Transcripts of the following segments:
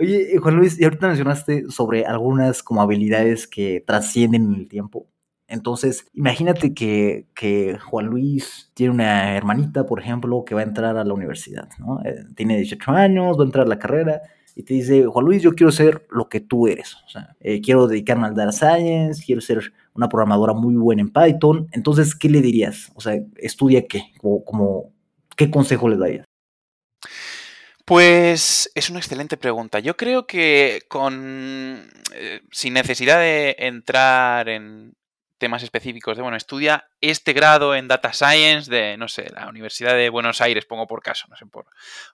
Oye, Juan Luis, y ahorita mencionaste sobre algunas como habilidades que trascienden en el tiempo. Entonces, imagínate que, que, Juan Luis tiene una hermanita, por ejemplo, que va a entrar a la universidad, ¿no? Eh, tiene 18 años, va a entrar a la carrera y te dice, Juan Luis, yo quiero ser lo que tú eres. O sea, eh, quiero dedicarme al data science, quiero ser una programadora muy buena en Python. Entonces, ¿qué le dirías? O sea, ¿estudia qué? Como, como, ¿Qué consejo le darías? Pues es una excelente pregunta. Yo creo que con eh, sin necesidad de entrar en temas específicos de, bueno, estudia este grado en Data Science de, no sé, la Universidad de Buenos Aires, pongo por caso, no sé, por,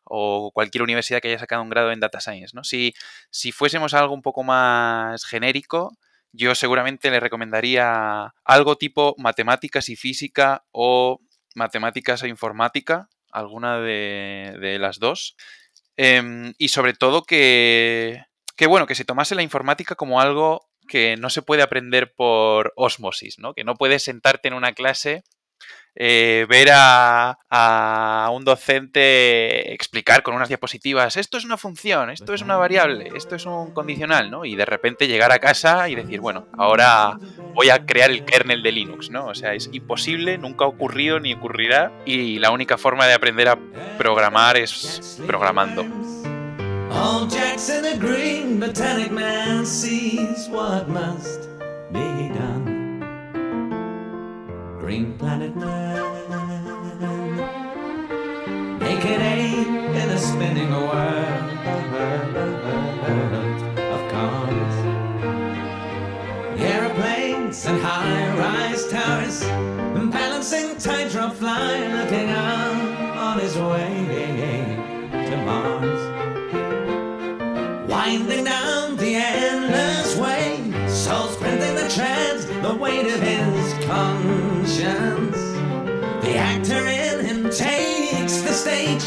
o cualquier universidad que haya sacado un grado en Data Science, ¿no? Si, si fuésemos algo un poco más genérico, yo seguramente le recomendaría algo tipo matemáticas y física o matemáticas e informática, alguna de, las dos. Em, y sobre todo que, que, bueno, que se tomase la informática como algo que no se puede aprender por osmosis, ¿no? Que no puedes sentarte en una clase, eh, ver a, un docente explicar con unas diapositivas, esto es una función, esto es una variable, esto es un condicional, ¿no? Y de repente llegar a casa y decir, bueno, ahora voy a crear el kernel de Linux, ¿no? O sea, es imposible, nunca ha ocurrido ni ocurrirá y la única forma de aprender a programar es programando. All Green planet man, naked ape in a spinning world of cars. Aeroplanes and high-rise towers, and balancing tightrope fly, looking out on his way to Mars winding down the endless way, soul sprinting the trance, the weight of his conscience. The actor in him takes the stage,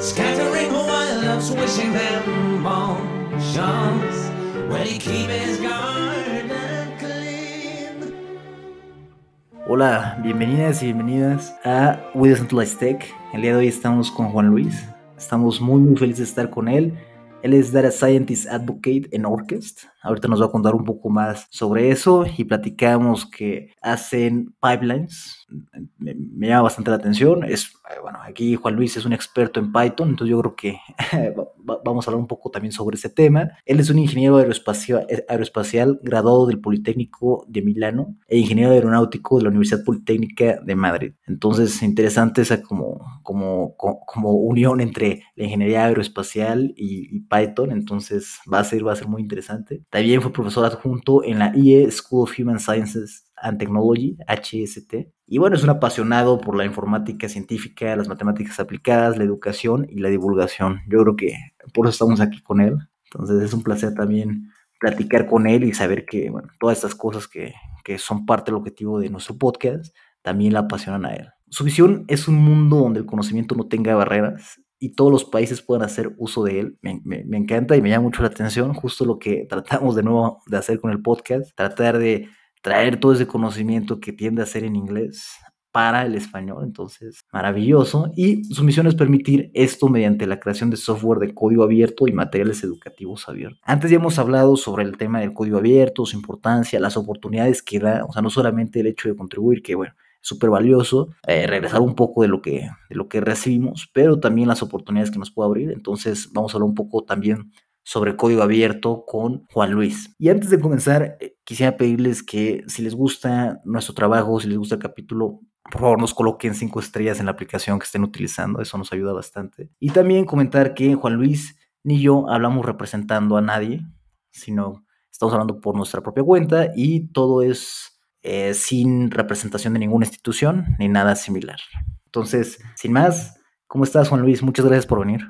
scattering wild wishing them all chance. Will he keep his garden clean? Hola, bienvenidas y bienvenidas a We Decentralized Tech. El día de hoy estamos con Juan Luis. Estamos muy muy felices de estar con él. Él es Data Scientist Advocate en Orchest. Ahorita nos va a contar un poco más sobre eso y platicamos que hacen pipelines. Me, llama bastante la atención. Es, bueno, aquí Juan Luis es un experto en Python, entonces yo creo que vamos a hablar un poco también sobre ese tema. Él es un ingeniero aeroespacial, aeroespacial graduado del Politécnico de Milano e ingeniero aeronáutico de la Universidad Politécnica de Madrid. Entonces, interesante esa como, como, como unión entre la ingeniería aeroespacial y, y Python. Entonces, va a ser, va a ser muy interesante. También fue profesor adjunto en la IE School of Human Sciences and Technology, HST. Y bueno, es un apasionado por la informática científica, las matemáticas aplicadas, la educación y la divulgación. Yo creo que por eso estamos aquí con él. Entonces es un placer también platicar con él y saber que, bueno, todas estas cosas que, que son parte del objetivo de nuestro podcast también la apasionan a él. Su visión es un mundo donde el conocimiento no tenga barreras y todos los países puedan hacer uso de él. Me, encanta y me llama mucho la atención, justo lo que tratamos de nuevo de hacer con el podcast, tratar de traer todo ese conocimiento que tiende a ser en inglés para el español, entonces maravilloso. Y su misión es permitir esto mediante la creación de software de código abierto y materiales educativos abiertos. Antes ya hemos hablado sobre el tema del código abierto, su importancia, las oportunidades que da, o sea, no solamente el hecho de contribuir, que bueno, súper valioso, eh, regresar un poco de lo, que, de lo que recibimos, pero también las oportunidades que nos puede abrir. Entonces vamos a hablar un poco también sobre código abierto con Juan Luis. Y antes de comenzar, eh, quisiera pedirles que si les gusta nuestro trabajo, si les gusta el capítulo, por favor nos coloquen cinco estrellas en la aplicación que estén utilizando, eso nos ayuda bastante. Y también comentar que Juan Luis ni yo hablamos representando a nadie, sino estamos hablando por nuestra propia cuenta y todo es eh, sin representación de ninguna institución ni nada similar. Entonces, sin más, ¿cómo estás, Juan Luis? Muchas gracias por venir.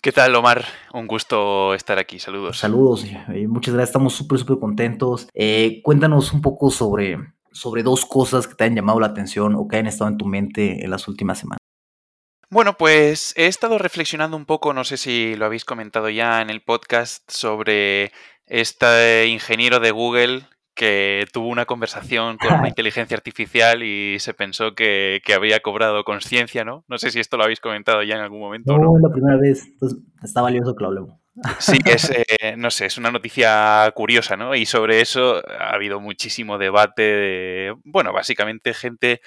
¿Qué tal, Omar? Un gusto estar aquí. Saludos. Saludos muchas gracias. Estamos súper, súper contentos. Eh, cuéntanos un poco sobre, sobre dos cosas que te han llamado la atención o que han estado en tu mente en las últimas semanas. Bueno, pues he estado reflexionando un poco, no sé si lo habéis comentado ya en el podcast, sobre este ingeniero de Google que tuvo una conversación con una inteligencia artificial y se pensó que, había cobrado conciencia, ¿no? No sé si esto lo habéis comentado ya en algún momento. No, es la primera vez. Entonces, está valioso que lo hablemos. Sí, es, eh, no sé, es una noticia curiosa, ¿no? Y sobre eso ha habido muchísimo debate de, bueno, básicamente gente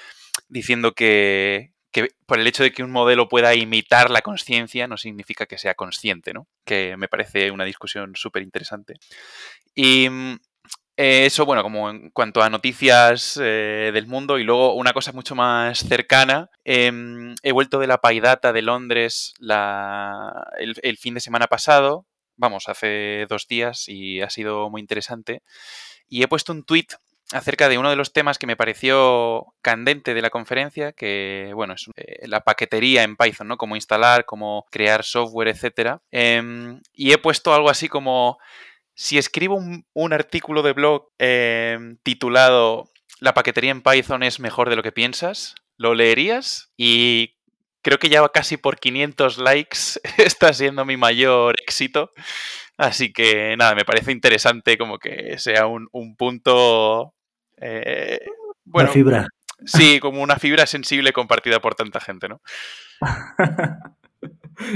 diciendo que, que por el hecho de que un modelo pueda imitar la conciencia no significa que sea consciente, ¿no? Que me parece una discusión súper interesante. Y mm, eh, eso, bueno, como en cuanto a noticias eh, del mundo y luego una cosa mucho más cercana, em, he vuelto de la Paidata de Londres la, el, fin de semana pasado, vamos, hace dos días y ha sido muy interesante, y he puesto un tweet acerca de uno de los temas que me pareció candente de la conferencia, que, bueno, es eh, la paquetería en Python, ¿no? Cómo instalar, cómo crear software, etcétera. Eh, y he puesto algo así como si escribo un, un artículo de blog eh, titulado La paquetería en Python es mejor de lo que piensas, ¿lo leerías? Y creo que ya casi por 500 likes está siendo mi mayor éxito. Así que nada, me parece interesante como que sea un, un punto... Eh, bueno, una fibra. Sí, como una fibra sensible compartida por tanta gente, ¿no?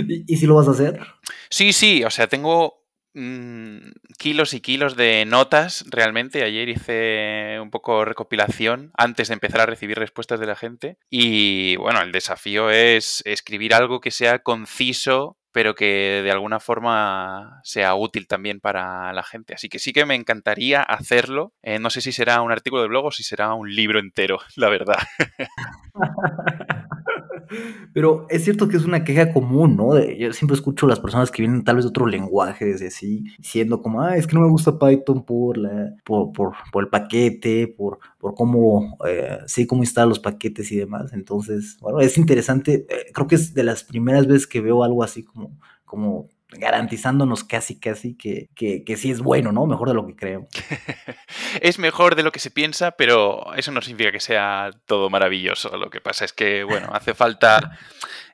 ¿Y, ¿Y si lo vas a hacer? Sí, sí, o sea, tengo mmm, kilos y kilos de notas realmente. Ayer hice un poco recopilación antes de empezar a recibir respuestas de la gente. Y bueno, el desafío es escribir algo que sea conciso pero que de alguna forma sea útil también para la gente. Así que sí que me encantaría hacerlo. Eh, no sé si será un artículo de blog o si será un libro entero, la verdad. Pero es cierto que es una queja común, ¿no? Yo siempre escucho a las personas que vienen tal vez de otros lenguajes, y así, diciendo como, ah, es que no me gusta Python por, la, por, por, por el paquete, por, por cómo, eh, sí, cómo instalar los paquetes y demás. Entonces, bueno, es interesante. Eh, creo que es de las primeras veces que veo algo así como, como garantizándonos casi, casi que, que, que, sí es bueno, ¿no? Mejor de lo que creemos. es mejor de lo que se piensa, pero eso no significa que sea todo maravilloso. Lo que pasa es que, bueno, hace falta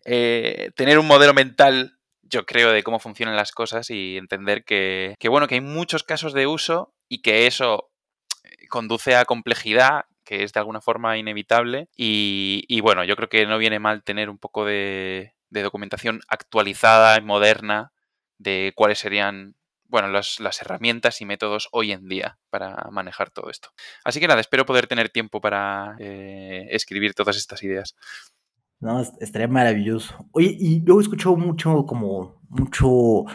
eh, tener un modelo mental, yo creo, de cómo funcionan las cosas y entender que, que, bueno, que hay muchos casos de uso y que eso conduce a complejidad que es de alguna forma inevitable y, y bueno, yo creo que no viene mal tener un poco de, de documentación actualizada y moderna de cuáles serían bueno, las, las, herramientas y métodos hoy en día para manejar todo esto. Así que nada, espero poder tener tiempo para eh, escribir todas estas ideas. No, estaría maravilloso. Oye, y yo he escuchado mucho, como, mucho,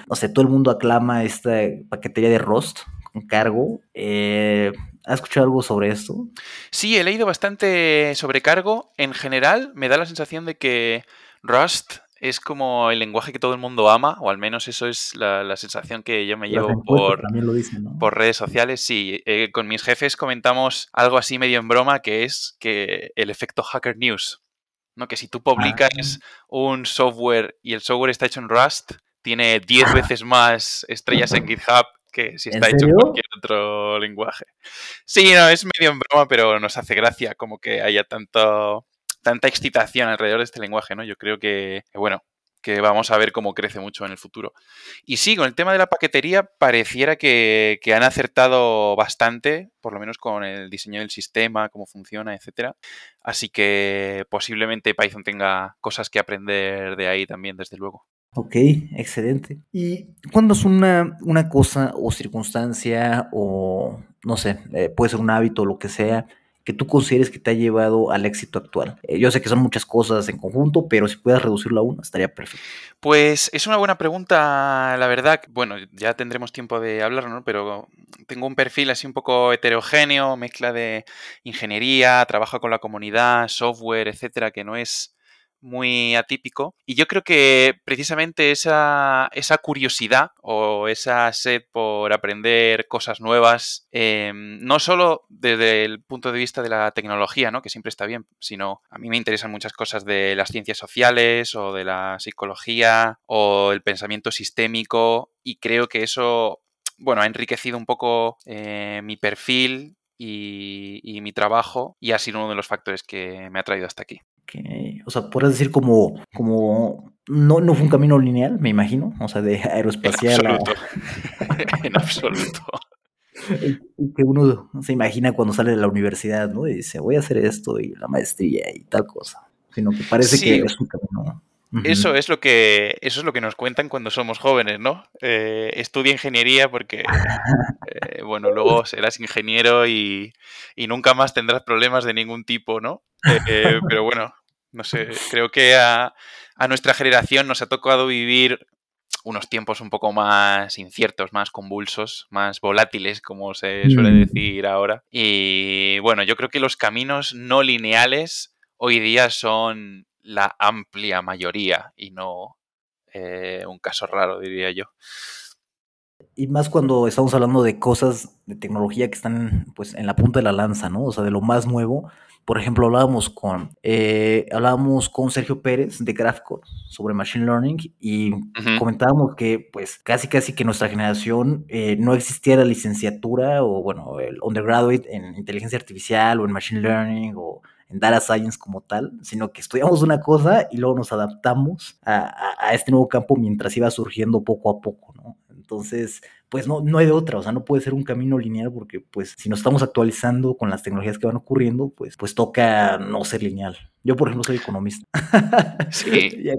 no sé, todo el mundo aclama esta paquetería de Rust con cargo. Eh, ¿Has escuchado algo sobre esto? Sí, he leído bastante sobre cargo. En general, me da la sensación de que Rust es como el lenguaje que todo el mundo ama, o al menos eso es la, la sensación que yo me llevo por, dicen, ¿no? por, redes sociales. Sí, eh, con mis jefes comentamos algo así medio en broma, que es que el efecto Hacker News, ¿no? que si tú publicas ah. un software y el software está hecho en Rust, tiene 10 veces más estrellas en GitHub que si está hecho en cualquier otro lenguaje. Sí, no, es medio en broma, pero nos hace gracia como que haya tanto tanta excitación alrededor de este lenguaje, ¿no? Yo creo que, bueno, que vamos a ver cómo crece mucho en el futuro. Y sí, con el tema de la paquetería, pareciera que, han acertado bastante, por lo menos con el diseño del sistema, cómo funciona, etcétera. Así que posiblemente Python tenga cosas que aprender de ahí también, desde luego. Ok, excelente. ¿Y cuándo es una, una cosa o circunstancia o, no sé, eh, puede ser un hábito o lo que sea, que tú consideres que te ha llevado al éxito actual? Eh, yo sé que son muchas cosas en conjunto, pero si puedes reducirlo a una, estaría perfecto. Pues es una buena pregunta, la verdad. Bueno, ya tendremos tiempo de hablar, ¿no? Pero tengo un perfil así un poco heterogéneo, mezcla de ingeniería, trabajo con la comunidad, software, etcétera, que no es muy atípico. Y yo creo que precisamente esa, esa curiosidad o esa sed por aprender cosas nuevas, eh, no solo desde el punto de vista de la tecnología, ¿no? que siempre está bien, sino a mí me interesan muchas cosas de las ciencias sociales o de la psicología o el pensamiento sistémico y creo que eso bueno, ha enriquecido un poco eh, mi perfil y, y, mi trabajo y ha sido uno de los factores que me ha traído hasta aquí. O sea, podrías decir como, como no, no fue un camino lineal, me imagino, o sea, de aeroespacial. En absoluto. A... en absoluto. que uno se imagina cuando sale de la universidad, ¿no? Y dice, voy a hacer esto y la maestría y tal cosa. Sino que parece sí. que es un camino. Eso es lo que eso es lo que nos cuentan cuando somos jóvenes, ¿no? Eh, estudia ingeniería porque eh, bueno, luego serás ingeniero y, y, nunca más tendrás problemas de ningún tipo, ¿no? Eh, pero bueno, no sé, creo que a, a, nuestra generación nos ha tocado vivir unos tiempos un poco más inciertos, más convulsos, más volátiles, como se suele mm. decir ahora. Y bueno, yo creo que los caminos no lineales hoy día son la amplia mayoría y no eh, un caso raro, diría yo. Y más cuando estamos hablando de cosas de tecnología que están pues en la punta de la lanza, ¿no? O sea, de lo más nuevo. Por ejemplo, hablábamos con, eh, hablábamos con Sergio Pérez de Graphcore sobre Machine Learning y comentábamos que pues casi casi que nuestra generación eh, no existía la licenciatura o bueno, el undergraduate en inteligencia artificial o en Machine Learning o en data science como tal, sino que estudiamos una cosa y luego nos adaptamos a, a, este nuevo campo mientras iba surgiendo poco a poco, ¿no? Entonces, pues no, no hay de otra, o sea, no puede ser un camino lineal porque pues si nos estamos actualizando con las tecnologías que van ocurriendo, pues, pues toca no ser lineal. Yo, por ejemplo, soy economista. Sí. ya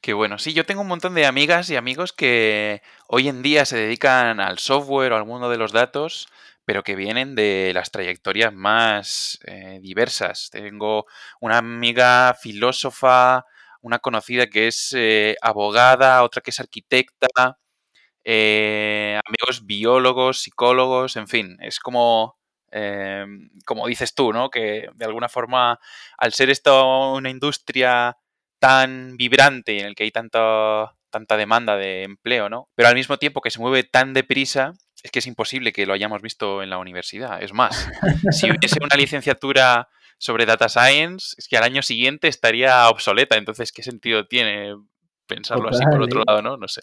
Qué bueno. Sí, yo tengo un montón de amigas y amigos que hoy en día se dedican al software o al mundo de los datos pero que vienen de las trayectorias más eh, diversas. Tengo una amiga filósofa, una conocida que es eh, abogada, otra que es arquitecta, eh, amigos biólogos, psicólogos, en fin, es como, como dices tú, ¿no? Que de alguna forma, al ser esto una industria tan vibrante en el que hay tanta, tanta demanda de empleo, ¿no? Pero al mismo tiempo que se mueve tan deprisa, es que es imposible que lo hayamos visto en la universidad. Es más, si hubiese una licenciatura sobre data science, es que al año siguiente estaría obsoleta. Entonces, ¿qué sentido tiene pensarlo así por otro ¿eh? lado, no? No sé.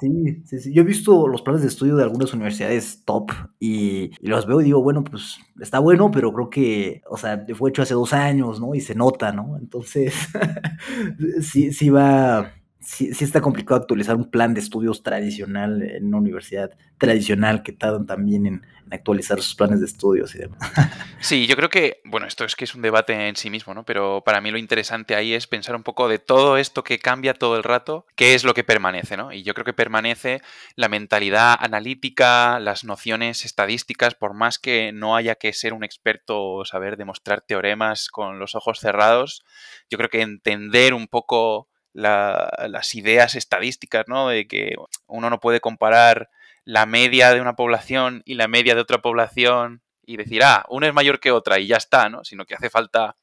Sí, sí, sí. Yo he visto los planes de estudio de algunas universidades top y, los veo y digo, bueno, pues está bueno, pero creo que, o sea, fue hecho hace dos años, ¿no? Y se nota, ¿no? Entonces, sí, sí va, sí, sí, está complicado actualizar un plan de estudios tradicional en una universidad tradicional que tardan también en, actualizar sus planes de estudios y demás. Sí, yo creo que, bueno, esto es que es un debate en sí mismo, ¿no? Pero para mí lo interesante ahí es pensar un poco de todo esto que cambia todo el rato, qué es lo que permanece, ¿no? Y yo creo que permanece la mentalidad analítica, las nociones estadísticas, por más que no haya que ser un experto o saber demostrar teoremas con los ojos cerrados, yo creo que entender un poco las ideas estadísticas, ¿no? De que uno no puede comparar la media de una población y la media de otra población y decir, ah, una es mayor que otra y ya está, ¿no? Sino que hace falta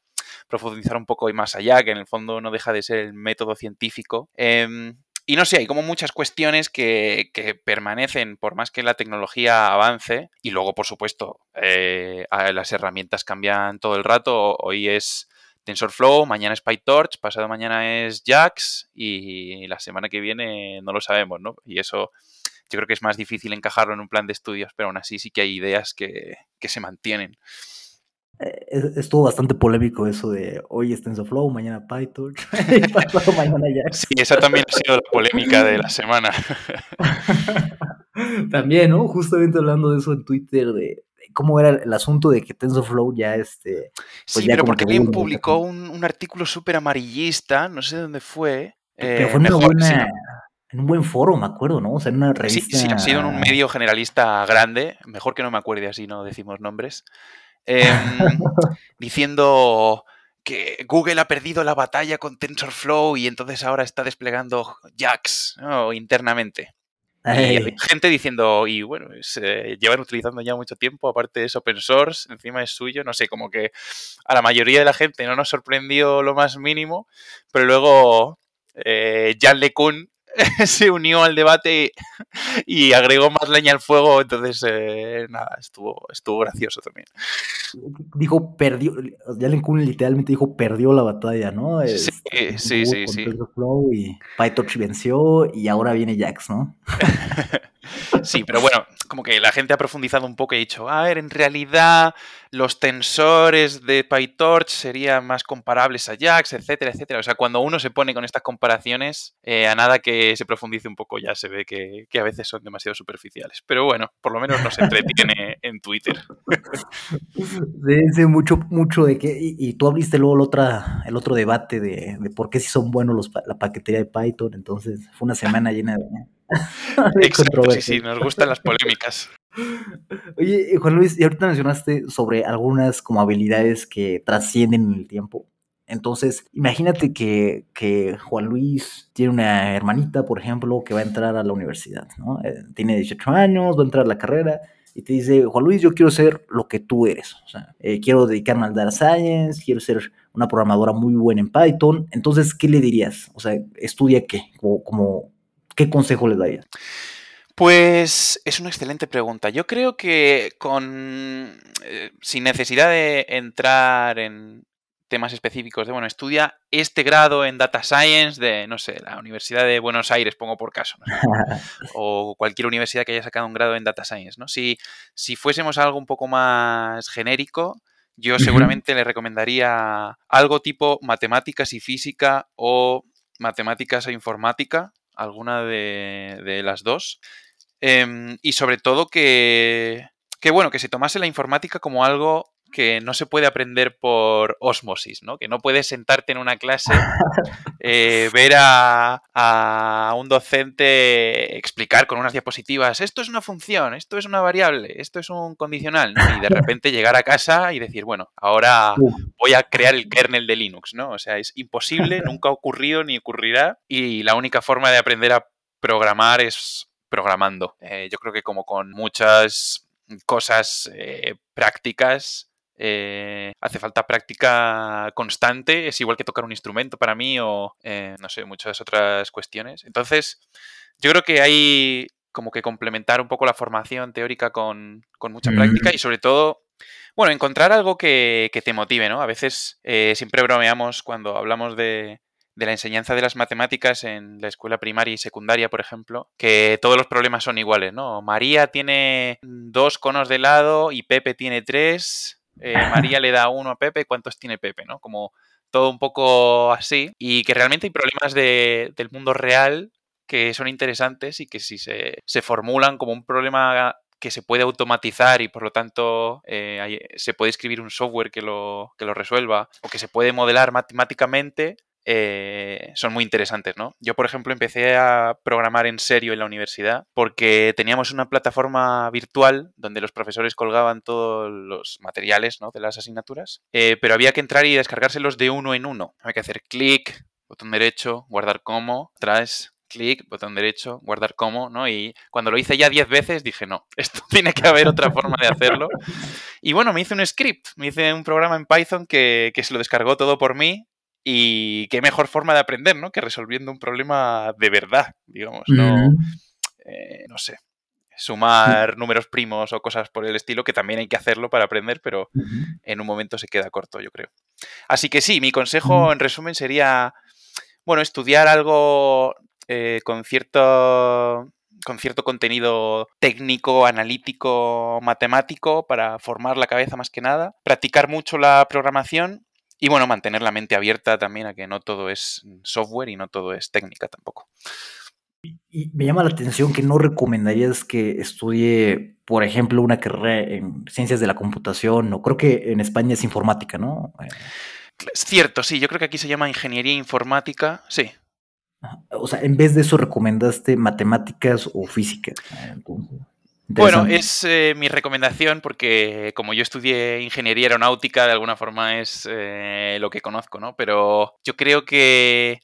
profundizar un poco y más allá, que en el fondo no deja de ser el método científico. Em, y no sé, hay como muchas cuestiones que, que, permanecen por más que la tecnología avance. Y luego, por supuesto, eh, las herramientas cambian todo el rato. Hoy es TensorFlow, mañana es PyTorch, pasado mañana es JAX y la semana que viene no lo sabemos, ¿no? Y eso yo creo que es más difícil encajarlo en un plan de estudios, pero aún así sí que hay ideas que, se mantienen. Eh, estuvo bastante polémico eso de hoy es TensorFlow, mañana PyTorch, y pasado mañana JAX. Sí, esa también ha sido la polémica de la semana. también, ¿no? Justamente hablando de eso en Twitter, de cómo era el asunto de que TensorFlow ya este. Pues sí, pero porque alguien publicó un, artículo súper amarillista, no sé dónde fue. Pero fue eh, en un buen foro, me acuerdo, ¿no? O sea, en una revista. Sí, sí, ha sido en un medio generalista grande, mejor que no me acuerde así, no decimos nombres. Em, diciendo que Google ha perdido la batalla con TensorFlow y entonces ahora está desplegando JAX internamente. Y hay gente diciendo, y bueno, se llevan utilizando ya mucho tiempo, aparte es open source, encima es suyo, no sé, como que a la mayoría de la gente no nos sorprendió lo más mínimo, pero luego eh, Jan LeCun se unió al debate y, agregó más leña al fuego, entonces eh, nada, estuvo, estuvo gracioso también. Dijo, perdió, Jalen Kuhn literalmente dijo, perdió la batalla, ¿no? Sí, sí, sí. sí. y PyTorch venció y ahora viene Jax, ¿no? Sí, pero bueno, como que la gente ha profundizado un poco y ha dicho, a ver, en realidad los tensores de PyTorch serían más comparables a JAX, etcétera, etcétera. O sea, cuando uno se pone con estas comparaciones, eh, a nada que se profundice un poco ya se ve que, que, a veces son demasiado superficiales. Pero bueno, por lo menos nos entretiene en Twitter. Sí, mucho, mucho de que, y, y, tú abriste luego el, otra, el otro debate de, de por qué si son buenos los, la paquetería de Python, entonces fue una semana llena de... Exacto, sí, sí, nos gustan las polémicas. Oye, Juan Luis, y ahorita mencionaste sobre algunas como habilidades que trascienden en el tiempo. Entonces, imagínate que, que, Juan Luis tiene una hermanita, por ejemplo, que va a entrar a la universidad, ¿no? Eh, tiene 18 años, va a entrar a la carrera y te dice, Juan Luis, yo quiero ser lo que tú eres. O sea, eh, quiero dedicarme al data science, quiero ser una programadora muy buena en Python. Entonces, ¿qué le dirías? O sea, ¿estudia qué? Como, como ¿Qué consejo le darías? Pues es una excelente pregunta. Yo creo que con eh, sin necesidad de entrar en temas específicos de, bueno, estudia este grado en Data Science de, no sé, la Universidad de Buenos Aires, pongo por caso, ¿no? o cualquier universidad que haya sacado un grado en Data Science, ¿no? Si, si fuésemos algo un poco más genérico, yo seguramente uh -huh. le recomendaría algo tipo matemáticas y física o matemáticas e informática, alguna de, de las dos. Eh, y sobre todo que, que, bueno, que se tomase la informática como algo que no se puede aprender por osmosis, ¿no? Que no puedes sentarte en una clase, eh, ver a, a, un docente explicar con unas diapositivas, esto es una función, esto es una variable, esto es un condicional, ¿no? Y de repente llegar a casa y decir, bueno, ahora voy a crear el kernel de Linux, ¿no? O sea, es imposible, nunca ha ocurrido ni ocurrirá y la única forma de aprender a programar es programando. Eh, yo creo que como con muchas cosas eh, prácticas, eh, hace falta práctica constante, es igual que tocar un instrumento para mí o, eh, no sé, muchas otras cuestiones. Entonces, yo creo que hay como que complementar un poco la formación teórica con, con mucha mm. práctica y sobre todo, bueno, encontrar algo que, que te motive, ¿no? A veces eh, siempre bromeamos cuando hablamos de, de la enseñanza de las matemáticas en la escuela primaria y secundaria, por ejemplo, que todos los problemas son iguales, ¿no? María tiene dos conos de helado y Pepe tiene tres, eh, María le da uno a Pepe, ¿cuántos tiene Pepe? ¿no? Como todo un poco así. Y que realmente hay problemas de, del mundo real que son interesantes y que si se, se, formulan como un problema que se puede automatizar y por lo tanto eh, se puede escribir un software que lo, que lo resuelva o que se puede modelar matemáticamente, eh, son muy interesantes, ¿no? Yo, por ejemplo, empecé a programar en serio en la universidad porque teníamos una plataforma virtual donde los profesores colgaban todos los materiales ¿no? de las asignaturas, eh, pero había que entrar y descargárselos de uno en uno. Había que hacer clic, botón derecho, guardar como, atrás, clic, botón derecho, guardar como, ¿no? Y cuando lo hice ya 10 veces dije, no, esto tiene que haber otra forma de hacerlo. Y bueno, me hice un script, me hice un programa en Python que, que se lo descargó todo por mí y qué mejor forma de aprender, ¿no? Que resolviendo un problema de verdad, digamos, no, mm. eh, no sé, sumar números primos o cosas por el estilo, que también hay que hacerlo para aprender, pero en un momento se queda corto, yo creo. Así que sí, mi consejo, en resumen, sería, bueno, estudiar algo eh, con cierto con cierto contenido técnico, analítico, matemático para formar la cabeza más que nada, practicar mucho la programación y bueno, mantener la mente abierta también a que no todo es software y no todo es técnica tampoco. Y me llama la atención que no recomendarías que estudie, por ejemplo, una carrera en ciencias de la computación, o creo que en España es informática, ¿no? Es cierto, sí, yo creo que aquí se llama ingeniería informática, sí. O sea, en vez de eso recomendaste matemáticas o física. Entonces... Bueno, es eh, mi recomendación porque como yo estudié ingeniería aeronáutica, de alguna forma es eh, lo que conozco, ¿no? Pero yo creo que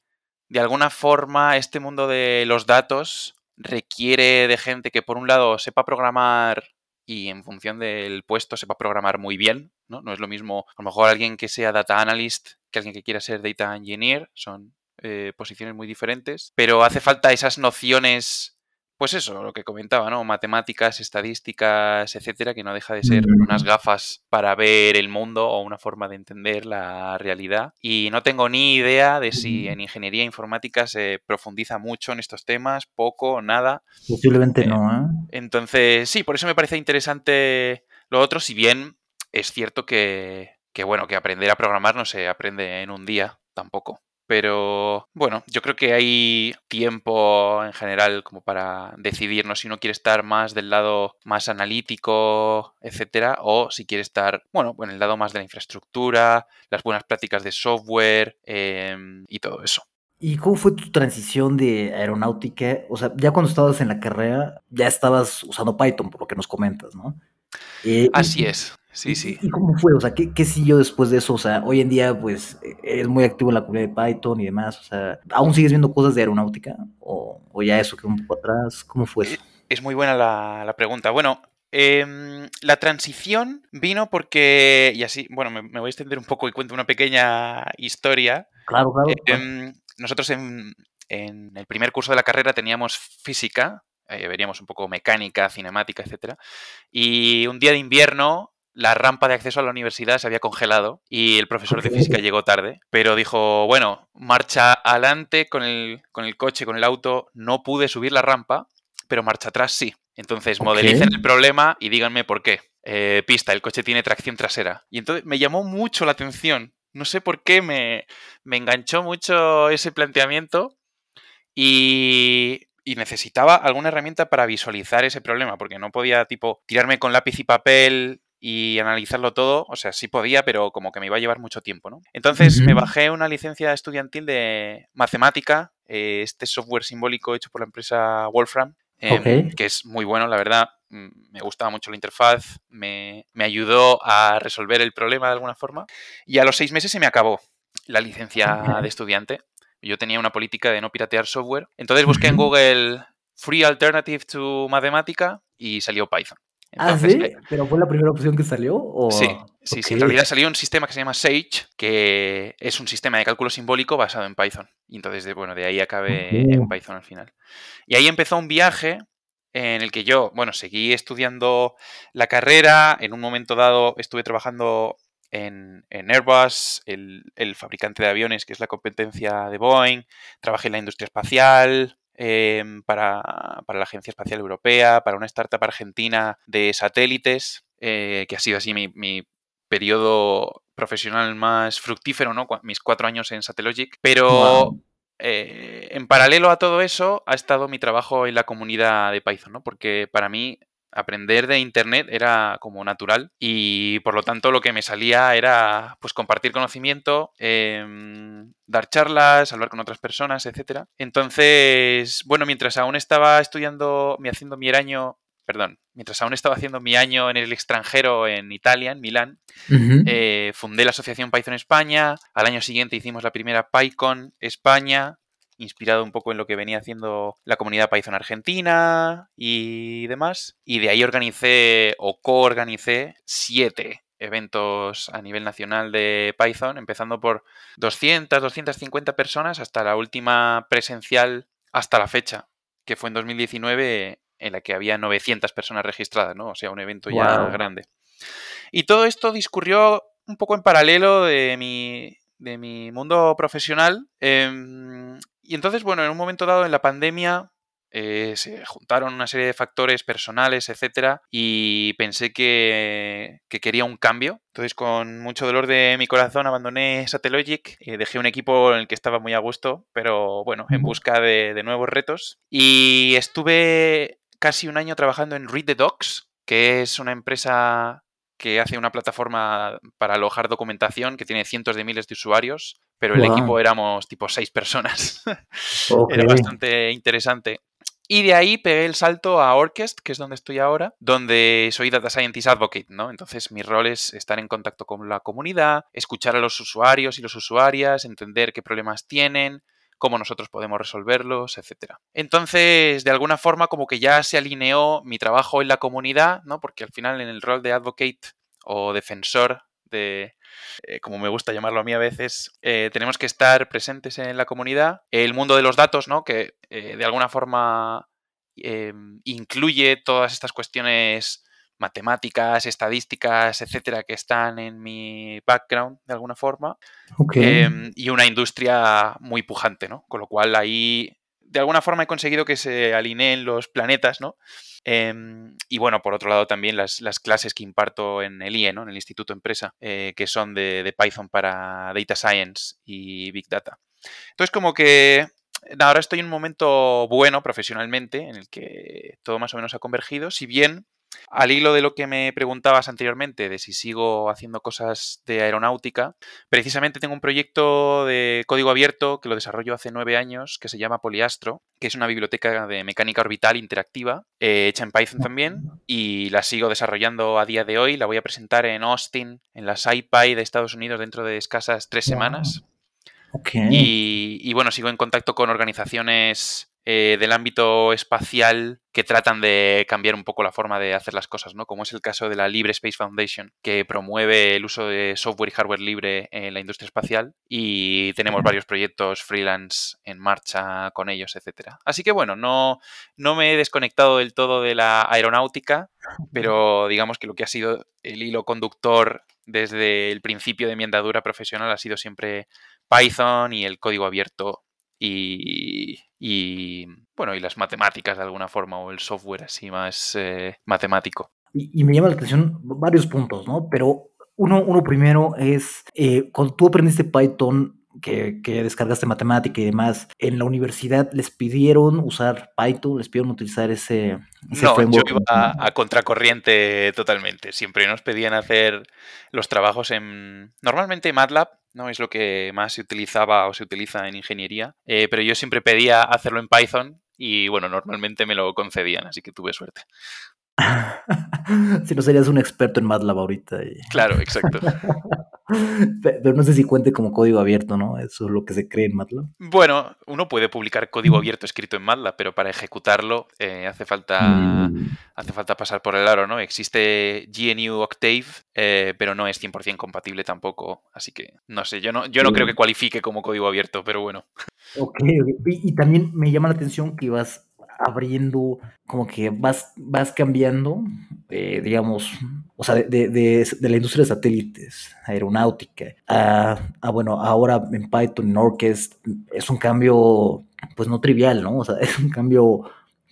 de alguna forma este mundo de los datos requiere de gente que por un lado sepa programar y en función del puesto sepa programar muy bien, ¿no? No es lo mismo a lo mejor alguien que sea data analyst que alguien que quiera ser data engineer, son eh, posiciones muy diferentes, pero hace falta esas nociones pues eso, lo que comentaba, ¿no? Matemáticas, estadísticas, etcétera, que no deja de ser unas gafas para ver el mundo o una forma de entender la realidad. Y no tengo ni idea de si en ingeniería informática se profundiza mucho en estos temas, poco, nada. Posiblemente Eh, no, ¿eh? Entonces, sí, por eso me parece interesante lo otro, si bien es cierto que, que, bueno, que aprender a programar no se aprende en un día tampoco. Pero bueno, yo creo que hay tiempo en general como para decidir, ¿no? Si uno quiere estar más del lado más analítico, etcétera, o si quiere estar, bueno, en el lado más de la infraestructura, las buenas prácticas de software em, y todo eso. ¿Y cómo fue tu transición de aeronáutica? O sea, ya cuando estabas en la carrera, ya estabas usando Python, por lo que nos comentas, ¿no? Eh, Así es, sí, sí. ¿Y cómo fue? O sea, ¿qué, qué siguió después de eso? O sea, hoy en día, pues, eres muy activo en la comunidad de Python y demás. O sea, ¿aún sigues viendo cosas de aeronáutica? ¿O, o ya eso quedó un poco atrás? ¿Cómo fue eso? Es muy buena la, la pregunta. Bueno, em, la transición vino porque, y así, bueno, me, me voy a extender un poco y cuento una pequeña historia. Claro, claro. claro. Em, nosotros en, en el primer curso de la carrera teníamos física, eh, veríamos un poco mecánica, cinemática, etcétera. Y un día de invierno, la rampa de acceso a la universidad se había congelado y el profesor de física llegó tarde, pero dijo, bueno, marcha adelante con el, con el coche, con el auto, no pude subir la rampa, pero marcha atrás sí. Entonces, Ok. modelicen el problema y díganme por qué. Eh, pista, el coche tiene tracción trasera. Y entonces me llamó mucho la atención. No sé por qué me, me enganchó mucho ese planteamiento y, y necesitaba alguna herramienta para visualizar ese problema, porque no podía, tipo, tirarme con lápiz y papel y analizarlo todo. O sea, sí podía, pero como que me iba a llevar mucho tiempo, ¿no? Entonces me bajé una licencia estudiantil de matemática, eh, este software simbólico hecho por la empresa Wolfram, em, que es muy bueno, la verdad. Mm, Me gustaba mucho la interfaz, me, me ayudó a resolver el problema de alguna forma. Y a los seis meses se me acabó la licencia de estudiante. Yo tenía una política de no piratear software. Entonces busqué en. Google Free Alternative to Matemática y salió Python. ¿Ah, Entonces, sí? eh, ¿Pero fue la primera opción que salió? O... Sí, sí, sí. En realidad salió un sistema que se llama Sage, que es un sistema de cálculo simbólico basado en Python. Y entonces, de, bueno, de ahí acabé en. Python al final. Y ahí empezó un viaje en el que yo, bueno, seguí estudiando la carrera. En un momento dado estuve trabajando en, en Airbus, el, el fabricante de aviones, que es la competencia de Boeing. Trabajé en la industria espacial. Em, para, para la Agencia Espacial Europea, para una startup argentina de satélites, eh, que ha sido así mi, mi periodo profesional más fructífero, ¿no? Mis cuatro años en Satellogic. Pero Wow. eh, en paralelo a todo eso ha estado mi trabajo en la comunidad de Python, ¿no? Porque para mí aprender de Internet era como natural y por lo tanto lo que me salía era pues compartir conocimiento, em, dar charlas, hablar con otras personas, etc. Entonces, bueno, mientras aún estaba estudiando, haciendo mi año, perdón, mientras aún estaba haciendo mi año en el extranjero en Italia, en Milán, eh, fundé la asociación Python España. Al año siguiente hicimos la primera PyCon España, inspirado un poco en lo que venía haciendo la comunidad Python argentina y demás. Y de ahí organicé o coorganicé siete eventos a nivel nacional de Python, empezando por 200, 250 personas hasta la última presencial hasta la fecha, que fue en 2019 en la que había 900 personas registradas, ¿no? O sea, un evento ya grande. Y todo esto discurrió un poco en paralelo de mi, de mi mundo profesional. em, y entonces, bueno, en un momento dado en la pandemia eh, se juntaron una serie de factores personales, etcétera, y pensé que, que quería un cambio. Entonces, con mucho dolor de mi corazón, abandoné Satellogic, eh, dejé un equipo en el que estaba muy a gusto, pero bueno, en busca de, de nuevos retos. Y estuve casi un año trabajando en Read the Docs, que es una empresa que hace una plataforma para alojar documentación que tiene cientos de miles de usuarios, pero el Wow. equipo éramos tipo seis personas. Era bastante interesante. Y de ahí pegué el salto a Orchest, que es donde estoy ahora, donde soy Data Scientist Advocate, ¿no? Entonces mi rol es estar en contacto con la comunidad, escuchar a los usuarios y las usuarias, entender qué problemas tienen, cómo nosotros podemos resolverlos, etc. Entonces, de alguna forma, como que ya se alineó mi trabajo en la comunidad, ¿no? Porque al final en el rol de advocate o defensor de, eh, como me gusta llamarlo a mí a veces, eh, tenemos que estar presentes en la comunidad. El mundo de los datos, ¿no? Que eh, de alguna forma em, incluye todas estas cuestiones matemáticas, estadísticas, etcétera, que están en mi background de alguna forma. Em, y una industria muy pujante, ¿no? Con lo cual ahí, de alguna forma, he conseguido que se alineen los planetas, ¿no? Em, y bueno, por otro lado también las, clases que imparto en el IE, ¿no? en el Instituto Empresa, eh, que son de, Python para Data Science y Big Data. Entonces como que ahora estoy en un momento bueno profesionalmente en el que todo más o menos ha convergido, si bien al hilo de lo que me preguntabas anteriormente, de si sigo haciendo cosas de aeronáutica, precisamente tengo un proyecto de código abierto que lo desarrollo hace nueve años, que se llama Poliastro, que es una biblioteca de mecánica orbital interactiva, eh, hecha en Python también, y la sigo desarrollando a día de hoy. La voy a presentar en Austin, en la SciPy de Estados Unidos, dentro de escasas tres semanas. Y, y, bueno, sigo en contacto con organizaciones eh, del ámbito espacial que tratan de cambiar un poco la forma de hacer las cosas, ¿no? Como es el caso de la Libre Space Foundation, que promueve el uso de software y hardware libre en la industria espacial y tenemos varios proyectos freelance en marcha con ellos, etcétera. Así que bueno, no, no me he desconectado del todo de la aeronáutica, pero digamos que lo que ha sido el hilo conductor desde el principio de mi andadura profesional ha sido siempre Python y el código abierto y, bueno, y las matemáticas de alguna forma, o el software así más eh, matemático. Y, me llama la atención varios puntos, ¿no? Pero uno, uno primero es, eh, cuando tú aprendiste Python, que, que, descargaste matemática y demás, en la universidad les pidieron usar Python, les pidieron utilizar ese, no, Yo iba a, contracorriente totalmente. Siempre nos pedían hacer los trabajos en. Normalmente MATLAB, ¿no? Es lo que más se utilizaba o se utiliza en ingeniería. Eh, pero yo siempre pedía hacerlo en Python y bueno, normalmente me lo concedían, así que tuve suerte. si no serías un experto en MATLAB ahorita. Claro, exacto. Pero no sé si cuente como código abierto, ¿no? Eso es lo que se cree en MATLAB. Bueno, uno puede publicar código abierto escrito en MATLAB, pero para ejecutarlo eh, hace, falta, mm. hace falta pasar por el aro, ¿no? Existe GNU Octave, eh, pero no es 100% compatible tampoco. Así que, no sé, yo no, yo no creo que cualifique como código abierto, pero bueno. Ok, y, y también me llama la atención que ibas abriendo, como que vas, vas cambiando, eh, digamos, o sea, de, de, de, la industria de satélites, aeronáutica, a, bueno, ahora en Python, en Orchest, es un cambio, pues no trivial, ¿no? O sea, es un cambio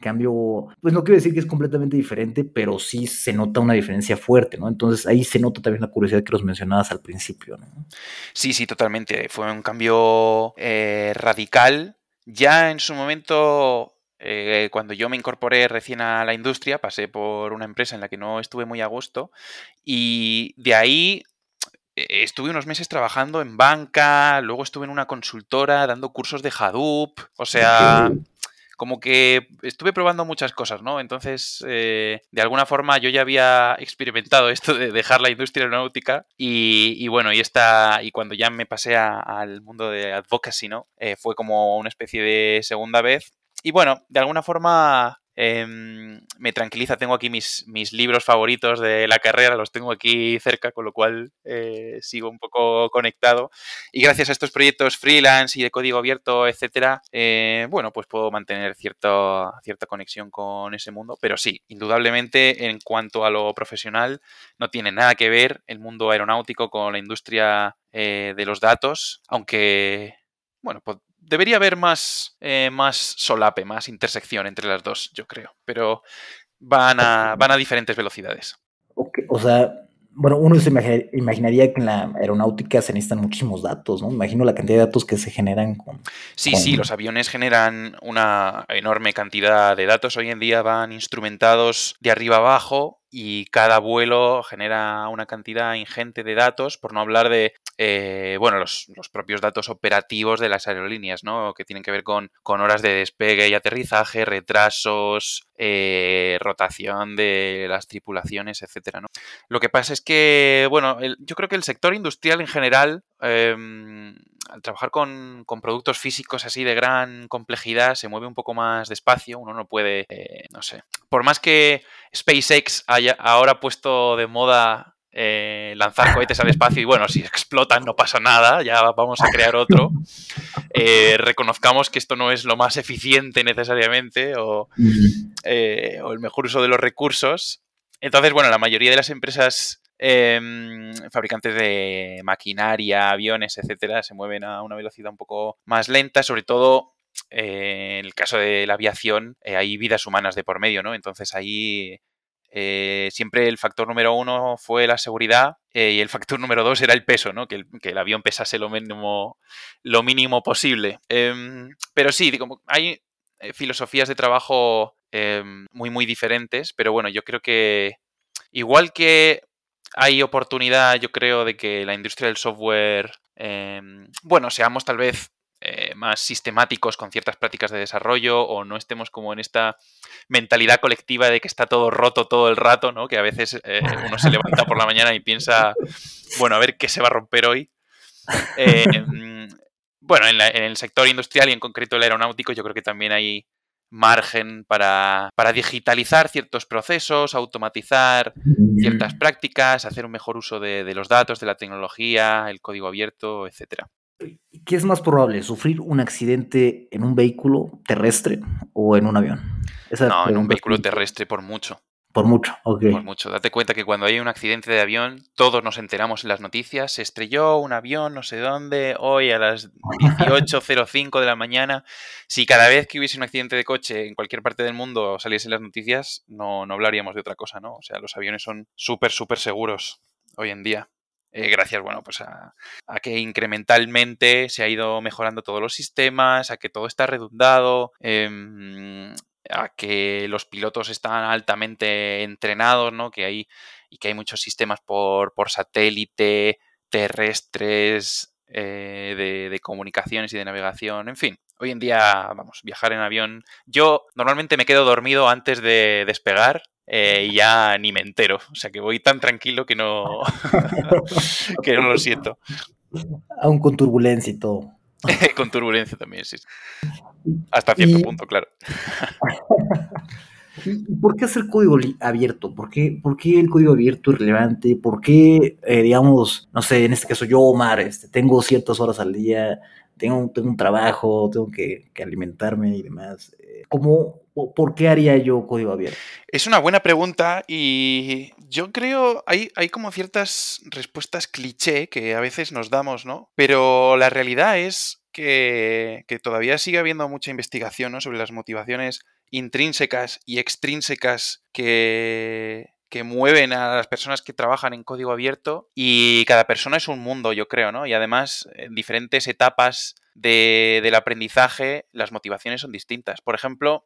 cambio, pues no quiero decir que es completamente diferente, pero sí se nota una diferencia fuerte, ¿no? Entonces ahí se nota también la curiosidad que los mencionabas al principio, ¿no? Sí, sí, totalmente. Fue un cambio eh, radical. Ya en su momento eh, cuando yo me incorporé recién a la industria, pasé por una empresa en la que no estuve muy a gusto y de ahí eh, estuve unos meses trabajando en banca, luego estuve en una consultora dando cursos de Hadoop, o sea, como que estuve probando muchas cosas, ¿no? Entonces, eh, de alguna forma yo ya había experimentado esto de dejar la industria aeronáutica y, bueno, y esta, y cuando ya me pasé al mundo de advocacy, ¿no? fue como una especie de segunda vez y bueno, de alguna forma em, me tranquiliza. Tengo aquí mis, mis, libros favoritos de la carrera, los tengo aquí cerca, con lo cual eh, sigo un poco conectado. Y gracias a estos proyectos freelance y de código abierto, etcétera, eh, bueno, pues puedo mantener cierta conexión con ese mundo. Pero sí, indudablemente, en cuanto a lo profesional, no tiene nada que ver el mundo aeronáutico con la industria eh, de los datos, aunque bueno, debería haber más, eh, más solape, más intersección entre las dos, yo creo. Pero van a, van a diferentes velocidades. o sea, bueno, uno se imaginaría que en la aeronáutica se necesitan muchísimos datos, ¿no? Imagino la cantidad de datos que se generan con... Sí, sí, los aviones generan una enorme cantidad de datos. Hoy en día van instrumentados de arriba abajo y cada vuelo genera una cantidad ingente de datos, por no hablar de eh, bueno, los, propios datos operativos de las aerolíneas, ¿no? Que tienen que ver con, horas de despegue y aterrizaje, retrasos, eh, rotación de las tripulaciones, etcétera, ¿no? Lo que pasa es que, bueno, yo creo que el sector industrial en general, em, al trabajar con, productos físicos así de gran complejidad, se mueve un poco más despacio, uno no puede, eh, no sé, por más que SpaceX haya ahora puesto de moda eh, lanzar cohetes al espacio y bueno, si explotan no pasa nada, ya vamos a crear otro. Eh, reconozcamos que esto no es lo más eficiente necesariamente o, o el mejor uso de los recursos. Entonces, bueno, la mayoría de las empresas em, fabricantes de maquinaria, aviones, etcétera, se mueven a una velocidad un poco más lenta, sobre todo eh, en el caso de la aviación eh, hay vidas humanas de por medio, ¿no? Entonces ahí eh, siempre el factor número uno fue la seguridad y el factor número dos era el peso, ¿no? Que el, avión pesase lo mínimo, lo mínimo posible. Em, pero sí, digo, hay filosofías de trabajo em, muy, muy diferentes, pero bueno, yo creo que igual que hay oportunidad, yo creo, de que la industria del software, em, bueno, seamos tal vez eh, más sistemáticos con ciertas prácticas de desarrollo o no estemos como en esta mentalidad colectiva de que está todo roto todo el rato, ¿no? Que a veces eh, uno se levanta por la mañana y piensa, bueno, a ver qué se va a romper hoy. Mm, bueno, en el sector industrial y en concreto el aeronáutico yo creo que también hay margen para, para digitalizar ciertos procesos, automatizar ciertas prácticas, hacer un mejor uso de, de los datos, de la tecnología, el código abierto, etcétera. ¿Qué es más probable, sufrir un accidente en un vehículo terrestre o en un avión? Esa No, en un vehículo terrestre por mucho. Por mucho, ok. Por mucho. Date cuenta que cuando hay un accidente de avión, todos nos enteramos en las noticias. Se estrelló un avión, no sé dónde, hoy a las 18.05 de la mañana. Si cada vez que hubiese un accidente de coche en cualquier parte del mundo saliese en las noticias, no, no hablaríamos de otra cosa, ¿no? O sea, los aviones son súper, súper seguros hoy en día. Eh, gracias, bueno, pues a, a que incrementalmente se ha ido mejorando todos los sistemas, a que todo está redundado, em, a que los pilotos están altamente entrenados, ¿no? Que hay, y que hay muchos sistemas por, por satélite, terrestres, eh, de, de comunicaciones y de navegación, en fin. Hoy en día, vamos, viajar en avión. Yo normalmente me quedo dormido antes de despegar eh, y ya ni me entero. O sea que voy tan tranquilo que no, que no lo siento. Aún con turbulencia y todo. Con turbulencia también, sí. Hasta cierto Y- punto, claro. ¿Y y por qué hacer código abierto? ¿Por qué, por qué el código abierto es relevante? ¿Por qué, eh, digamos, no sé, en este caso yo, Omar, este, tengo ciertas horas al día, tengo, tengo un trabajo, tengo que, que alimentarme y demás? Eh, ¿Cómo, por qué haría yo código abierto? Es una buena pregunta y yo creo hay, hay como ciertas respuestas cliché que a veces nos damos, ¿no? Pero la realidad es que, que todavía sigue habiendo mucha investigación ¿no? sobre las motivaciones intrínsecas y extrínsecas que, que mueven a las personas que trabajan en código abierto y cada persona es un mundo, yo creo, ¿no? Y además, en diferentes etapas de- del aprendizaje, las motivaciones son distintas. Por ejemplo,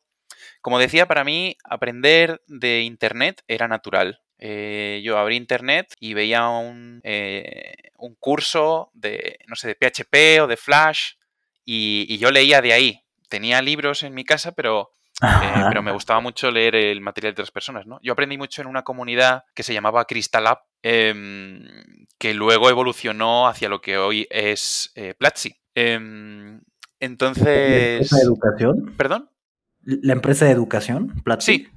como decía, para mí aprender de Internet era natural. Eh, yo abrí Internet y veía un, eh, un curso de, no sé, de PHP o de Flash y, y yo leía de ahí. Tenía libros en mi casa, pero, eh, pero me gustaba mucho leer el material de otras personas, ¿no? Yo aprendí mucho en una comunidad que se llamaba Crystal Lab, em, que luego evolucionó hacia lo que hoy es eh, Platzi. Em, ¿La entonces... empresa de educación? ¿Perdón? ¿La empresa de educación? Platzi? Sí,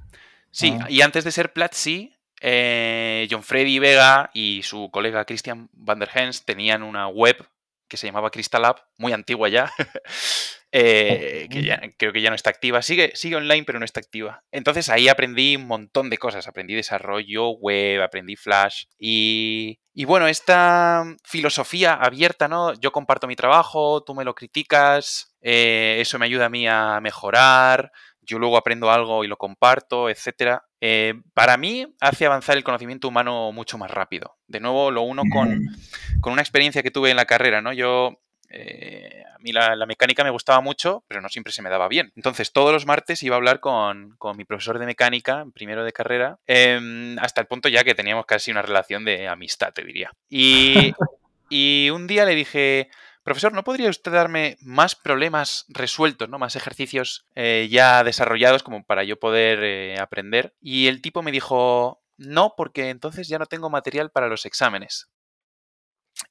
sí. Ah. Y antes de ser Platzi, eh, John Freddy Vega y su colega Christian van der Hens tenían una web que se llamaba Crystal Lab, muy antigua ya, eh, que ya, creo que ya no está activa. Sigue, sigue online, pero no está activa. Entonces ahí aprendí un montón de cosas. Aprendí desarrollo web, aprendí Flash. Y, y bueno, esta filosofía abierta, ¿no? Yo comparto mi trabajo, tú me lo criticas, eh, eso me ayuda a mí a mejorar yo luego aprendo algo y lo comparto, etcétera. Eh, para mí hace avanzar el conocimiento humano mucho más rápido. De nuevo, lo uno con, Mm. con una experiencia que tuve en la carrera, ¿no? Yo, eh, a mí la, la mecánica me gustaba mucho, pero no siempre se me daba bien. Entonces, todos los martes iba a hablar con, con mi profesor de mecánica, primero de carrera, em, hasta el punto ya que teníamos casi una relación de amistad, te diría. Y, y un día le dije, profesor, ¿no podría usted darme más problemas resueltos, ¿no? más ejercicios eh, ya desarrollados como para yo poder eh, aprender? Y el tipo me dijo, no, porque entonces ya no tengo material para los exámenes.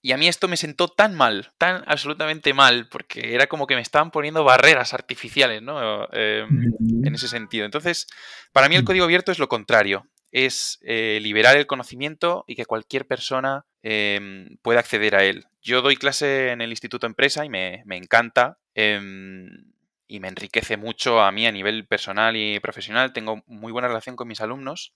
Y a mí esto me sentó tan mal, tan absolutamente mal, porque era como que me estaban poniendo barreras artificiales, ¿no? Eh, en ese sentido. Entonces, para mí el código abierto es lo contrario. es eh, liberar el conocimiento y que cualquier persona em, pueda acceder a él. Yo doy clase en el Instituto Empresa y me, encanta em, y me enriquece mucho a mí a nivel personal y profesional. Tengo muy buena relación con mis alumnos,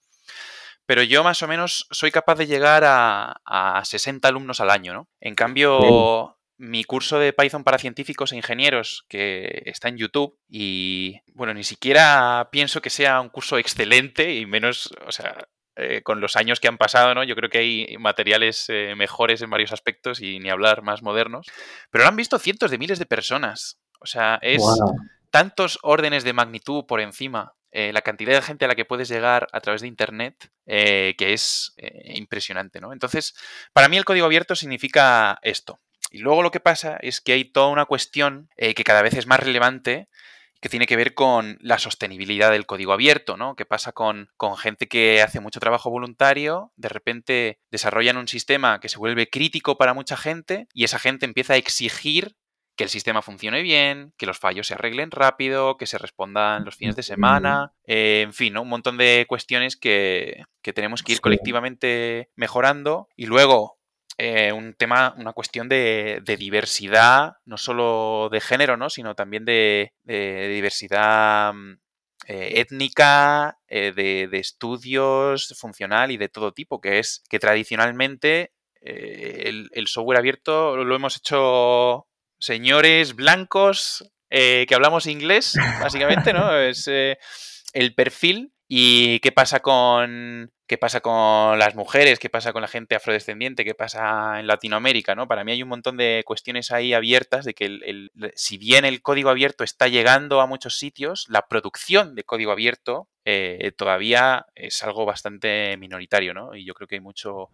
pero yo más o menos soy capaz de llegar a, a 60 alumnos al año, ¿no? En cambio, mi curso de Python para científicos e ingenieros que está en YouTube y bueno, ni siquiera pienso que sea un curso excelente y menos, o sea, eh, con los años que han pasado, ¿no? Yo creo que hay materiales eh, mejores en varios aspectos y ni hablar más modernos, pero lo han visto cientos de miles de personas. O sea, es tantos órdenes de magnitud por encima eh, la cantidad de gente a la que puedes llegar a través de Internet, que es impresionante, ¿no? Entonces, para mí el código abierto significa esto, y luego lo que pasa es que hay toda una cuestión eh, que cada vez es más relevante que tiene que ver con la sostenibilidad del código abierto, ¿no? ¿Qué pasa con, con, gente que hace mucho trabajo voluntario? De repente desarrollan un sistema que se vuelve crítico para mucha gente y esa gente empieza a exigir que el sistema funcione bien, que los fallos se arreglen rápido, que se respondan los fines de semana, eh, en fin, un montón de cuestiones que, que tenemos que ir colectivamente mejorando. Y luego, eh, un tema, una cuestión de, diversidad, no solo de género, ¿no? sino también de, diversidad mm, eh, étnica, eh, de, estudios funcional y de todo tipo, que es que tradicionalmente el, software abierto lo hemos hecho señores blancos que hablamos inglés, básicamente, ¿no? Es el perfil. ¿Y qué pasa con qué pasa con las mujeres, qué pasa con la gente afrodescendiente, qué pasa en Latinoamérica, ¿no? Para mí hay un montón de cuestiones ahí abiertas de que el, si bien el código abierto está llegando a muchos sitios, la producción de código abierto eh, todavía es algo bastante minoritario, ¿no? Y yo creo que hay mucho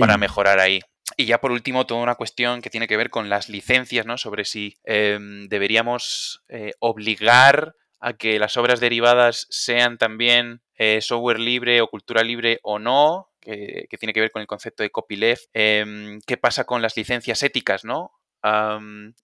para mejorar ahí. Y ya por último, toda una cuestión que tiene que ver con las licencias, ¿no? Sobre si em, deberíamos eh, obligar a que las obras derivadas sean también eh, software libre o cultura libre o no, que, tiene que ver con el concepto de copyleft. Em, ¿Qué pasa con las licencias éticas, no?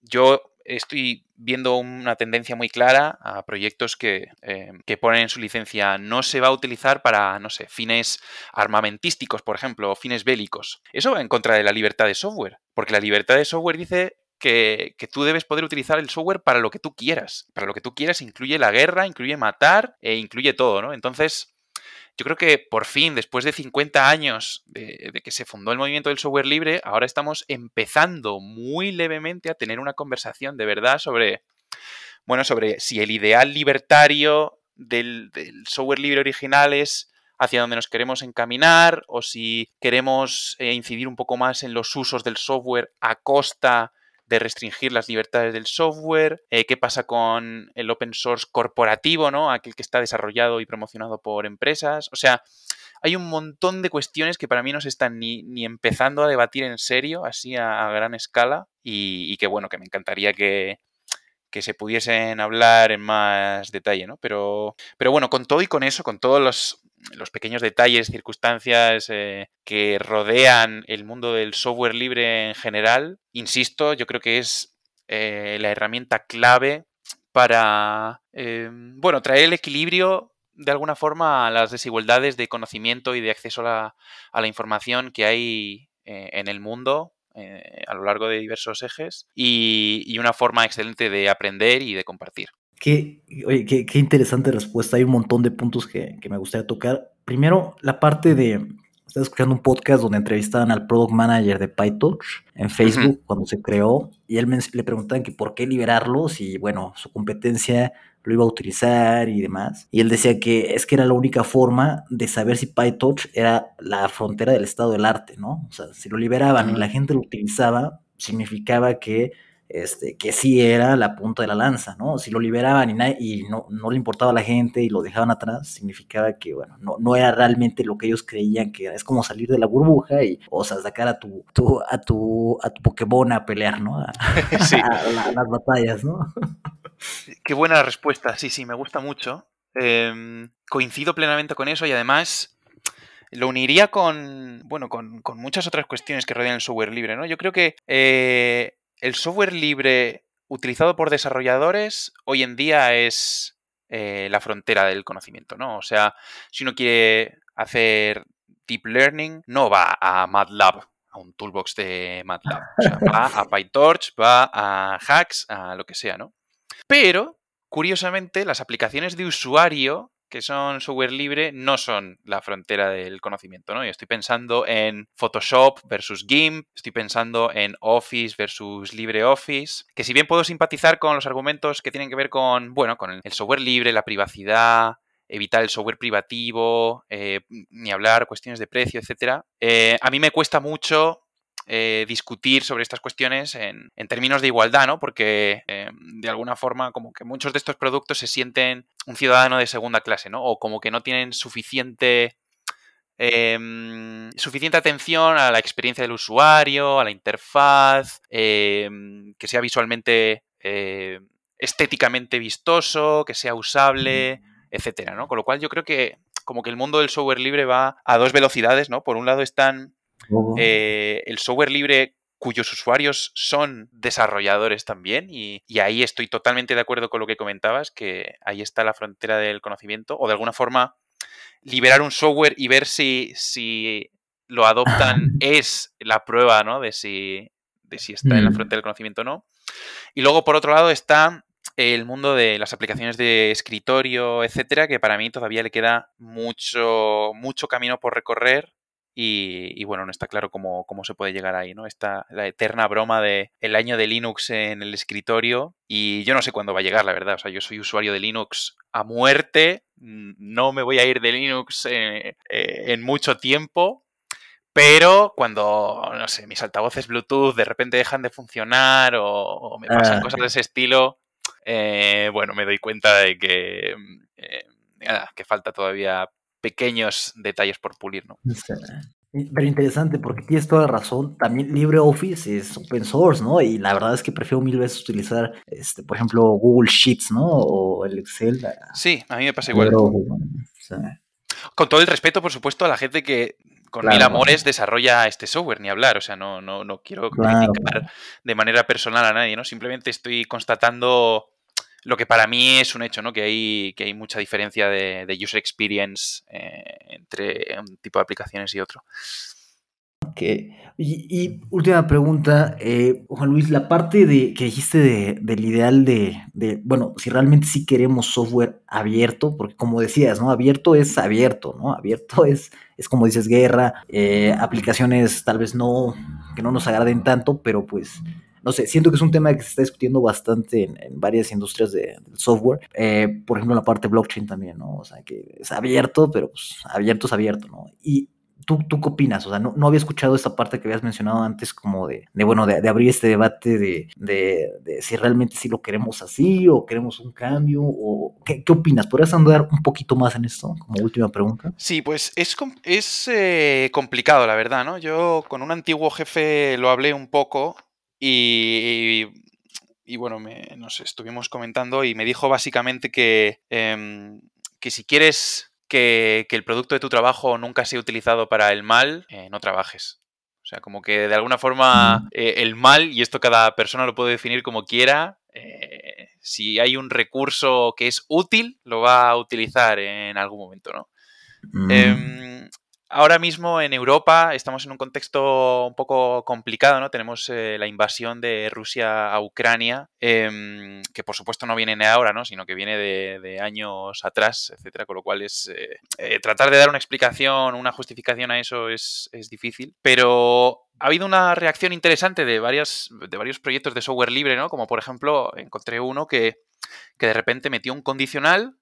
yo estoy viendo una tendencia muy clara a proyectos que, em, que, ponen en su licencia no se va a utilizar para, no sé, fines armamentísticos, por ejemplo, o fines bélicos. Eso va en contra de la libertad de software, porque la libertad de software dice que, tú debes poder utilizar el software para lo que tú quieras. Para lo que tú quieras incluye la guerra, incluye matar e incluye todo, ¿no? Entonces, yo creo que por fin, después de 50 años de, que se fundó el movimiento del software libre, ahora estamos empezando muy levemente a tener una conversación de verdad sobre, bueno, sobre si el ideal libertario del, software libre original es hacia donde nos queremos encaminar o si queremos eh, incidir un poco más en los usos del software a costa de restringir las libertades del software, eh, qué pasa con el open source corporativo, ¿no? Aquel que está desarrollado y promocionado por empresas. O sea, hay un montón de cuestiones que para mí no se están ni, ni empezando a debatir en serio, así a, gran escala, y, y, que bueno, que me encantaría que, que se pudiesen hablar en más detalle, ¿no? Pero, pero bueno, con todo y con eso, con todos los, los pequeños detalles, circunstancias eh, que rodean el mundo del software libre en general, insisto, yo creo que es eh, la herramienta clave para, eh, bueno, traer el equilibrio de alguna forma a las desigualdades de conocimiento y de acceso a la, información que hay en el mundo a lo largo de diversos ejes y, una forma excelente de aprender y de compartir. Qué, oye, qué, interesante respuesta. Hay un montón de puntos que, me gustaría tocar. Primero, la parte de. Estaba escuchando un podcast donde entrevistaban al product manager de PyTorch en Facebook cuando se creó y él le preguntaban que por qué liberarlo si, bueno, su competencia lo iba a utilizar y demás. Y él decía que es que era la única forma de saber si PyTorch era la frontera del estado del arte, ¿no? O sea, si lo liberaban y la gente lo utilizaba, significaba que este, que sí era la punta de la lanza, ¿no? Si lo liberaban y, y no, no, le importaba a la gente y lo dejaban atrás, significaba que, bueno, no, no era realmente lo que ellos creían que era. Es como salir de la burbuja y, o sea, sacar a tu, a tu, a tu Pokémon a pelear, ¿no? A, las batallas, ¿no? Qué buena respuesta, sí, sí, me gusta mucho. Em, coincido plenamente con eso y además lo uniría con, bueno, con, con, muchas otras cuestiones que rodean el software libre, ¿no? Yo creo que eh, el software libre utilizado por desarrolladores hoy en día es eh, la frontera del conocimiento, ¿no? O sea, si uno quiere hacer deep learning no va a MATLAB, a un toolbox de MATLAB. O sea, va a PyTorch, va a Hacks, a lo que sea, ¿no? Pero, curiosamente, las aplicaciones de usuario que son software libre no son la frontera del conocimiento, ¿no? Yo estoy pensando en Photoshop versus GIMP, estoy pensando en Office versus LibreOffice, que si bien puedo simpatizar con los argumentos que tienen que ver con, bueno, con el software libre, la privacidad, evitar el software privativo, eh, ni hablar cuestiones de precio, etcétera. Eh, a mí me cuesta mucho eh, discutir sobre estas cuestiones en, términos de igualdad, ¿no? Porque de alguna forma como que muchos de estos productos se sienten un ciudadano de segunda clase, ¿no? O como que no tienen suficiente em, suficiente atención a la experiencia del usuario, a la interfaz, em, que sea visualmente, estéticamente vistoso, que sea usable etcétera, ¿no? Con lo cual yo creo que como que el mundo del software libre va a dos velocidades, ¿no? Por un lado están eh, el software libre cuyos usuarios son desarrolladores también y, ahí estoy totalmente de acuerdo con lo que comentabas, que ahí está la frontera del conocimiento o de alguna forma liberar un software y ver si, si lo adoptan es la prueba ¿no? de, si, de si está en la mm. frontera del conocimiento o no. Y luego, por otro lado, está el mundo de las aplicaciones de escritorio, etcétera, que para mí todavía le queda mucho, mucho camino por recorrer. Y, bueno, no está claro cómo, cómo, se puede llegar ahí, ¿no? Está la eterna broma de el año de Linux en el escritorio y yo no sé cuándo va a llegar, la verdad. O sea, yo soy usuario de Linux a muerte, no me voy a ir de Linux eh, eh, en mucho tiempo, pero cuando, no sé, mis altavoces Bluetooth de repente dejan de funcionar o, me pasan ah, cosas de ese estilo, eh, bueno, me doy cuenta de que, mm, eh, que falta todavía pequeños detalles por pulir, ¿no? Pero interesante, porque tienes toda la razón. También LibreOffice es open source, ¿no? Y la verdad es que prefiero mil veces utilizar, este, por ejemplo, Google Sheets, ¿no? O el Excel. Sí, a mí me pasa igual. Con todo el respeto, por supuesto, a la gente que con mil amores desarrolla este software, ni hablar. O sea, no, no, no quiero criticar de manera personal a nadie, ¿no? Simplemente estoy constatando lo que para mí es un hecho, ¿no? Que hay, que hay mucha diferencia de, user experience eh, entre un tipo de aplicaciones y otro. Y, última pregunta, eh, Juan Luis, la parte de que dijiste del ideal de, bueno, si realmente sí queremos software abierto, porque como decías, ¿no? Abierto es abierto, ¿no? Abierto es, es como dices, guerra, eh, aplicaciones tal vez no, que no nos agraden tanto, pero pues no sé, siento que es un tema que se está discutiendo bastante en, varias industrias de, del software. Eh, por ejemplo, la parte blockchain también, ¿no? O sea, que es abierto, pero pues abierto es abierto, ¿no? Y ¿Tú, ¿Tú qué opinas? O sea, no, no, había escuchado esta parte que habías mencionado antes, como de, de bueno, de, abrir este debate de, de, si realmente sí lo queremos así o queremos un cambio. o ¿Qué, qué opinas? ¿Podrías andar un poquito más en esto como última pregunta? Sí, pues es, es eh, complicado, la verdad, ¿no? Yo con un antiguo jefe lo hablé un poco y, y, bueno, me, nos estuvimos comentando y me dijo básicamente que, em, que si quieres que, el producto de tu trabajo nunca sea utilizado para el mal, eh, no trabajes. O sea, como que de alguna forma eh, el mal, y esto cada persona lo puede definir como quiera, eh, si hay un recurso que es útil, lo va a utilizar en algún momento, ¿no? Mm. Ahora mismo en Europa estamos en un contexto un poco complicado, ¿no? Tenemos eh, la invasión de Rusia a Ucrania, em, que por supuesto no viene de ahora, ¿no? Sino que viene de, años atrás, etcétera, con lo cual es eh, eh, tratar de dar una explicación, una justificación a eso es, difícil. Pero ha habido una reacción interesante de, varias, de varios proyectos de software libre, ¿no? Como por ejemplo, encontré uno que, que de repente metió un condicional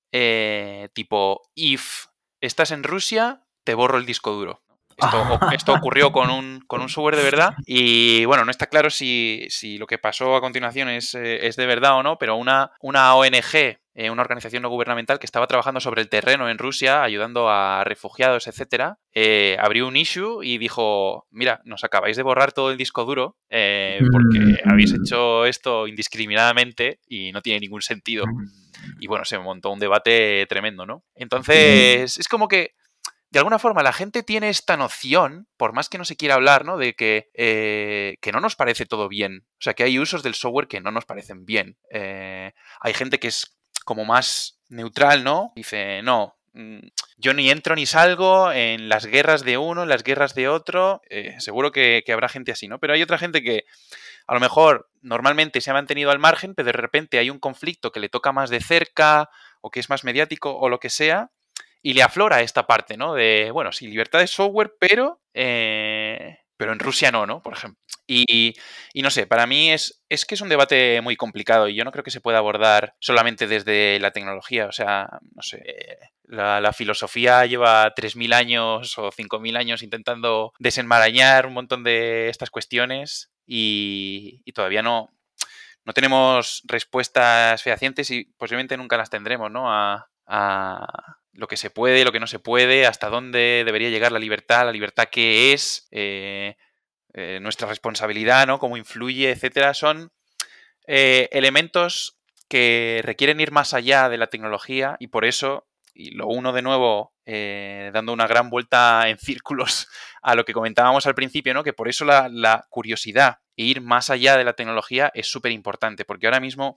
tipo if estás en Rusia, te borro el disco duro. Esto, ocurrió con un, con un, software de verdad y bueno, no está claro si, lo que pasó a continuación es, eh, es, de verdad o no, pero una, una ONG, eh, una organización no gubernamental que estaba trabajando sobre el terreno en Rusia, ayudando a refugiados, etcétera, eh, abrió un issue y dijo, mira, nos acabáis de borrar todo el disco duro porque mm. habéis hecho esto indiscriminadamente y no tiene ningún sentido. Mm. Y bueno, se montó un debate tremendo, ¿no? Entonces, es como que de alguna forma la gente tiene esta noción, por más que no se quiera hablar, ¿no? De que, eh, que no nos parece todo bien. O sea, que hay usos del software que no nos parecen bien. Eh, hay gente que es como más neutral, ¿no? Dice, no, mm, yo ni entro ni salgo en las guerras de uno, en las guerras de otro. Eh, seguro que, que habrá gente así, ¿no? Pero hay otra gente que a lo mejor normalmente se ha mantenido al margen, pero de repente hay un conflicto que le toca más de cerca o que es más mediático o lo que sea, y le aflora esta parte, ¿no? De, bueno, sí, libertad de software, pero, eh, pero en Rusia no, ¿no? Por ejemplo. Y, y, no sé, para mí es, es que es un debate muy complicado y yo no creo que se pueda abordar solamente desde la tecnología. O sea, no sé, la, filosofía lleva 3.000 años o 5.000 años intentando desenmarañar un montón de estas cuestiones y, y todavía no, no tenemos respuestas fehacientes y posiblemente nunca las tendremos, ¿no? A, lo que se puede, lo que no se puede, hasta dónde debería llegar la libertad, la libertad qué es, eh, eh, nuestra responsabilidad, ¿no? Cómo influye, etcétera. Son eh, elementos que requieren ir más allá de la tecnología y por eso, y lo uno de nuevo, eh, dando una gran vuelta en círculos a lo que comentábamos al principio, ¿no? Que por eso la, curiosidad e ir más allá de la tecnología es súper importante, porque ahora mismo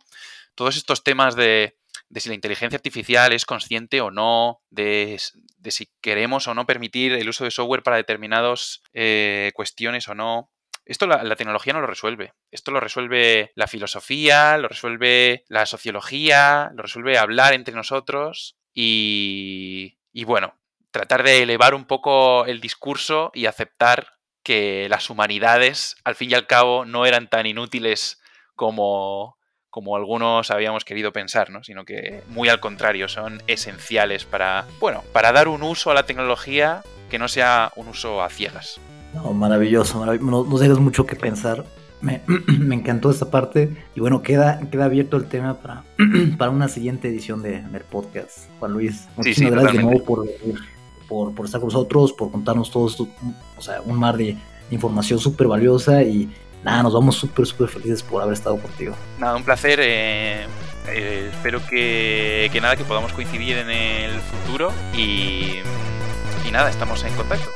todos estos temas de si la inteligencia artificial es consciente o no, de, si queremos o no permitir el uso de software para determinadas eh, cuestiones o no. Esto la, tecnología no lo resuelve. Esto lo resuelve la filosofía, lo resuelve la sociología, lo resuelve hablar entre nosotros y, y bueno, tratar de elevar un poco el discurso y aceptar que las humanidades, al fin y al cabo, no eran tan inútiles como, como algunos habíamos querido pensar, ¿no? sino que muy al contrario, son esenciales para, bueno, para dar un uso a la tecnología que no sea un uso a ciegas. No, maravilloso, nos dejas mucho que pensar. Me, me, encantó esta parte y bueno, queda, queda abierto el tema para, para una siguiente edición de, del podcast. Juan Luis, muchísimas sí, sí, gracias totalmente. de nuevo por, por, por, estar con nosotros, por contarnos todo esto, o sea, un mar de información súper valiosa y nada, nos vamos súper, súper felices por haber estado contigo. Nada, un placer. Eh, eh, espero que, que, nada, que podamos coincidir en el futuro y, y nada, estamos en contacto.